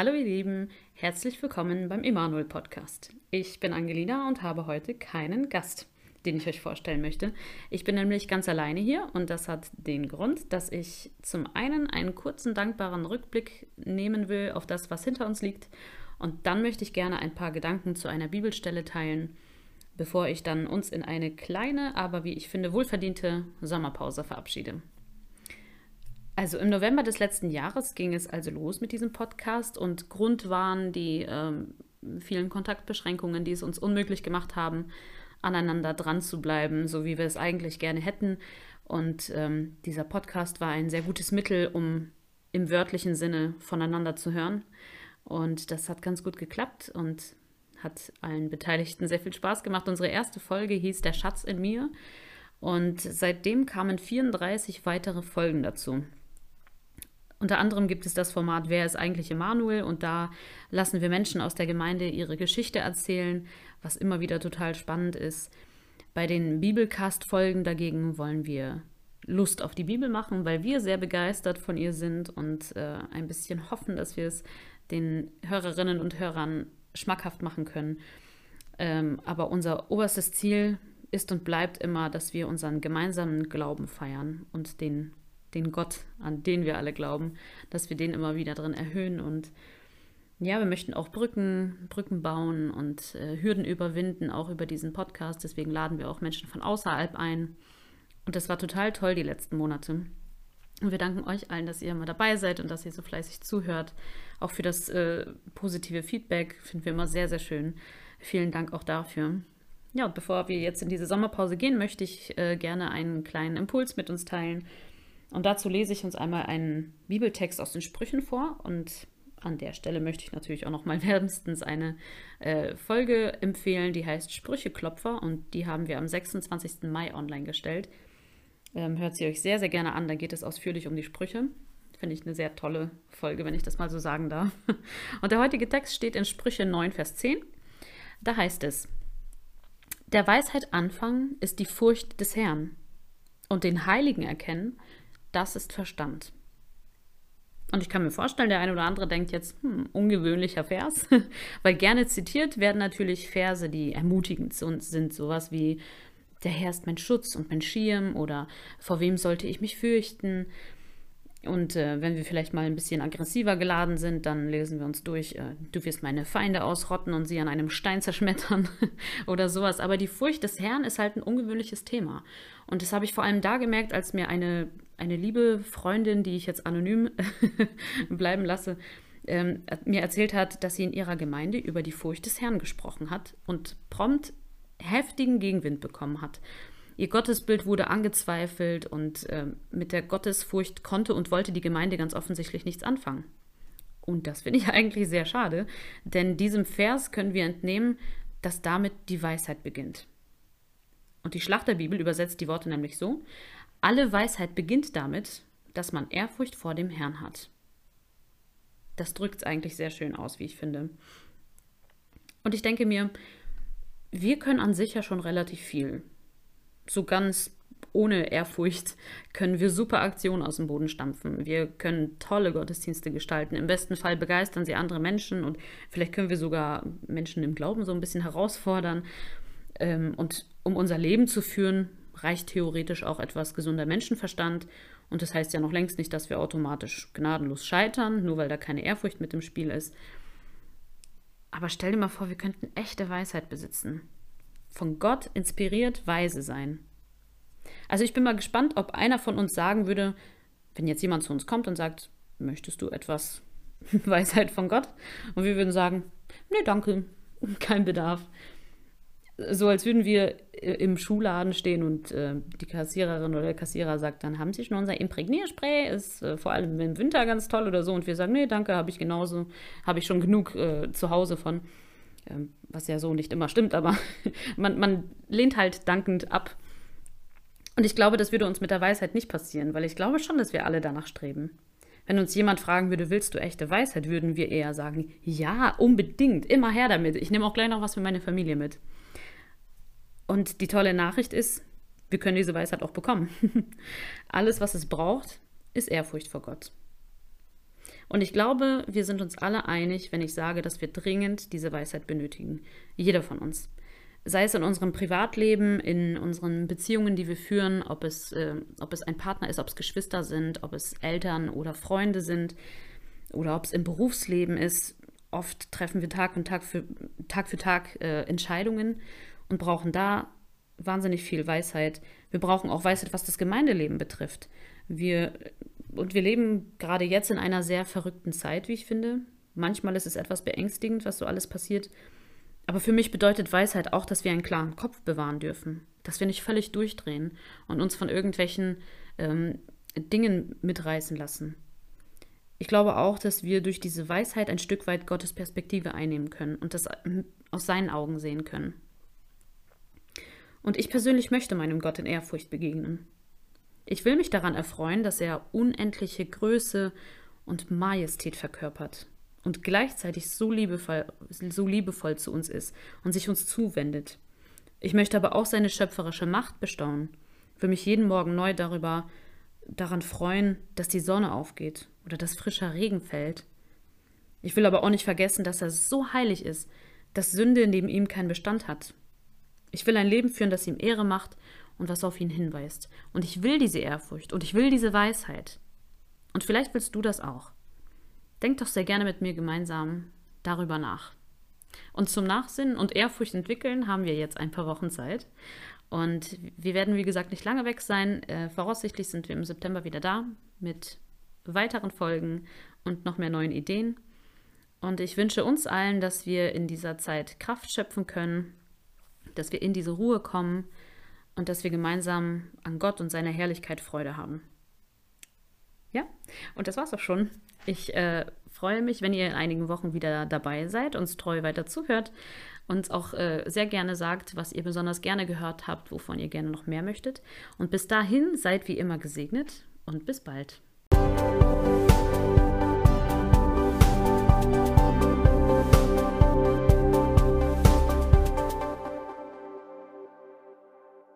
Hallo ihr Lieben, herzlich willkommen beim Emanuel Podcast. Ich bin Angelina und habe heute keinen Gast, den ich euch vorstellen möchte. Ich bin nämlich ganz alleine hier und das hat den Grund, dass ich zum einen einen kurzen dankbaren Rückblick nehmen will auf das, was hinter uns liegt und dann möchte ich gerne ein paar Gedanken zu einer Bibelstelle teilen, bevor ich dann uns in eine kleine, aber wie ich finde wohlverdiente Sommerpause verabschiede. Also im November des letzten Jahres ging es also los mit diesem Podcast und Grund waren die ähm, vielen Kontaktbeschränkungen, die es uns unmöglich gemacht haben, aneinander dran zu bleiben, so wie wir es eigentlich gerne hätten. Und ähm, dieser Podcast war ein sehr gutes Mittel, um im wörtlichen Sinne voneinander zu hören. Und das hat ganz gut geklappt und hat allen Beteiligten sehr viel Spaß gemacht. Unsere erste Folge hieß Der Schatz in mir. Und seitdem kamen 34 weitere Folgen dazu. Unter anderem gibt es das Format Wer ist eigentlich Emanuel? Und da lassen wir Menschen aus der Gemeinde ihre Geschichte erzählen, was immer wieder total spannend ist. Bei den Bibelcast-Folgen dagegen wollen wir Lust auf die Bibel machen, weil wir sehr begeistert von ihr sind und äh, ein bisschen hoffen, dass wir es den Hörerinnen und Hörern schmackhaft machen können. Ähm, aber unser oberstes Ziel ist und bleibt immer, dass wir unseren gemeinsamen Glauben feiern und den den Gott, an den wir alle glauben, dass wir den immer wieder drin erhöhen und ja, wir möchten auch Brücken, Brücken bauen und äh, Hürden überwinden, auch über diesen Podcast. Deswegen laden wir auch Menschen von außerhalb ein. Und das war total toll die letzten Monate. Und wir danken euch allen, dass ihr immer dabei seid und dass ihr so fleißig zuhört. Auch für das äh, positive Feedback finden wir immer sehr, sehr schön. Vielen Dank auch dafür. Ja, und bevor wir jetzt in diese Sommerpause gehen, möchte ich äh, gerne einen kleinen Impuls mit uns teilen, und dazu lese ich uns einmal einen Bibeltext aus den Sprüchen vor. Und an der Stelle möchte ich natürlich auch noch mal wärmstens eine äh, Folge empfehlen, die heißt Sprücheklopfer. Und die haben wir am 26. Mai online gestellt. Ähm, hört sie euch sehr, sehr gerne an. Da geht es ausführlich um die Sprüche. Finde ich eine sehr tolle Folge, wenn ich das mal so sagen darf. Und der heutige Text steht in Sprüche 9, Vers 10. Da heißt es, der Weisheit Anfang ist die Furcht des Herrn und den Heiligen erkennen das ist Verstand. Und ich kann mir vorstellen, der eine oder andere denkt jetzt, hm, ungewöhnlicher Vers, weil gerne zitiert werden natürlich Verse, die ermutigend sind, sowas wie, der Herr ist mein Schutz und mein Schirm oder vor wem sollte ich mich fürchten. Und äh, wenn wir vielleicht mal ein bisschen aggressiver geladen sind, dann lesen wir uns durch, äh, du wirst meine Feinde ausrotten und sie an einem Stein zerschmettern oder sowas. Aber die Furcht des Herrn ist halt ein ungewöhnliches Thema. Und das habe ich vor allem da gemerkt, als mir eine, eine liebe Freundin, die ich jetzt anonym bleiben lasse, ähm, mir erzählt hat, dass sie in ihrer Gemeinde über die Furcht des Herrn gesprochen hat und prompt heftigen Gegenwind bekommen hat. Ihr Gottesbild wurde angezweifelt und äh, mit der Gottesfurcht konnte und wollte die Gemeinde ganz offensichtlich nichts anfangen. Und das finde ich eigentlich sehr schade, denn diesem Vers können wir entnehmen, dass damit die Weisheit beginnt. Und die Schlachterbibel übersetzt die Worte nämlich so: Alle Weisheit beginnt damit, dass man Ehrfurcht vor dem Herrn hat. Das drückt es eigentlich sehr schön aus, wie ich finde. Und ich denke mir, wir können an sich ja schon relativ viel so ganz ohne Ehrfurcht können wir super Aktionen aus dem Boden stampfen. Wir können tolle Gottesdienste gestalten. Im besten Fall begeistern sie andere Menschen und vielleicht können wir sogar Menschen im Glauben so ein bisschen herausfordern. Ähm, und um unser Leben zu führen, reicht theoretisch auch etwas gesunder Menschenverstand. Und das heißt ja noch längst nicht, dass wir automatisch gnadenlos scheitern, nur weil da keine Ehrfurcht mit im Spiel ist. Aber stell dir mal vor, wir könnten echte Weisheit besitzen von Gott inspiriert weise sein. Also ich bin mal gespannt, ob einer von uns sagen würde, wenn jetzt jemand zu uns kommt und sagt, möchtest du etwas Weisheit von Gott? Und wir würden sagen, nee, danke, kein Bedarf. So als würden wir im Schuhladen stehen und äh, die Kassiererin oder der Kassierer sagt, dann haben Sie schon unser Imprägnierspray, ist äh, vor allem im Winter ganz toll oder so. Und wir sagen, nee, danke, habe ich genauso, habe ich schon genug äh, zu Hause von. Ähm, was ja so nicht immer stimmt, aber man, man lehnt halt dankend ab. Und ich glaube, das würde uns mit der Weisheit nicht passieren, weil ich glaube schon, dass wir alle danach streben. Wenn uns jemand fragen würde, willst du echte Weisheit, würden wir eher sagen, ja, unbedingt, immer her damit. Ich nehme auch gleich noch was für meine Familie mit. Und die tolle Nachricht ist, wir können diese Weisheit auch bekommen. Alles, was es braucht, ist Ehrfurcht vor Gott. Und ich glaube, wir sind uns alle einig, wenn ich sage, dass wir dringend diese Weisheit benötigen. Jeder von uns. Sei es in unserem Privatleben, in unseren Beziehungen, die wir führen, ob es, äh, ob es ein Partner ist, ob es Geschwister sind, ob es Eltern oder Freunde sind oder ob es im Berufsleben ist. Oft treffen wir Tag und Tag für Tag, für Tag äh, Entscheidungen und brauchen da wahnsinnig viel Weisheit. Wir brauchen auch Weisheit, was das Gemeindeleben betrifft. Wir, und wir leben gerade jetzt in einer sehr verrückten Zeit, wie ich finde. Manchmal ist es etwas beängstigend, was so alles passiert. Aber für mich bedeutet Weisheit auch, dass wir einen klaren Kopf bewahren dürfen. Dass wir nicht völlig durchdrehen und uns von irgendwelchen ähm, Dingen mitreißen lassen. Ich glaube auch, dass wir durch diese Weisheit ein Stück weit Gottes Perspektive einnehmen können und das ähm, aus seinen Augen sehen können. Und ich persönlich möchte meinem Gott in Ehrfurcht begegnen. Ich will mich daran erfreuen, dass er unendliche Größe und Majestät verkörpert und gleichzeitig so liebevoll, so liebevoll zu uns ist und sich uns zuwendet. Ich möchte aber auch seine schöpferische Macht bestaunen, will mich jeden Morgen neu darüber daran freuen, dass die Sonne aufgeht oder dass frischer Regen fällt. Ich will aber auch nicht vergessen, dass er so heilig ist, dass Sünde neben ihm keinen Bestand hat ich will ein Leben führen, das ihm Ehre macht und was auf ihn hinweist. Und ich will diese Ehrfurcht und ich will diese Weisheit. Und vielleicht willst du das auch. Denk doch sehr gerne mit mir gemeinsam darüber nach. Und zum Nachsinnen und Ehrfurcht entwickeln haben wir jetzt ein paar Wochen Zeit. Und wir werden, wie gesagt, nicht lange weg sein. Äh, voraussichtlich sind wir im September wieder da mit weiteren Folgen und noch mehr neuen Ideen. Und ich wünsche uns allen, dass wir in dieser Zeit Kraft schöpfen können dass wir in diese Ruhe kommen und dass wir gemeinsam an Gott und seiner Herrlichkeit Freude haben. Ja, und das war's auch schon. Ich äh, freue mich, wenn ihr in einigen Wochen wieder dabei seid, uns treu weiter zuhört, uns auch äh, sehr gerne sagt, was ihr besonders gerne gehört habt, wovon ihr gerne noch mehr möchtet. Und bis dahin seid wie immer gesegnet und bis bald.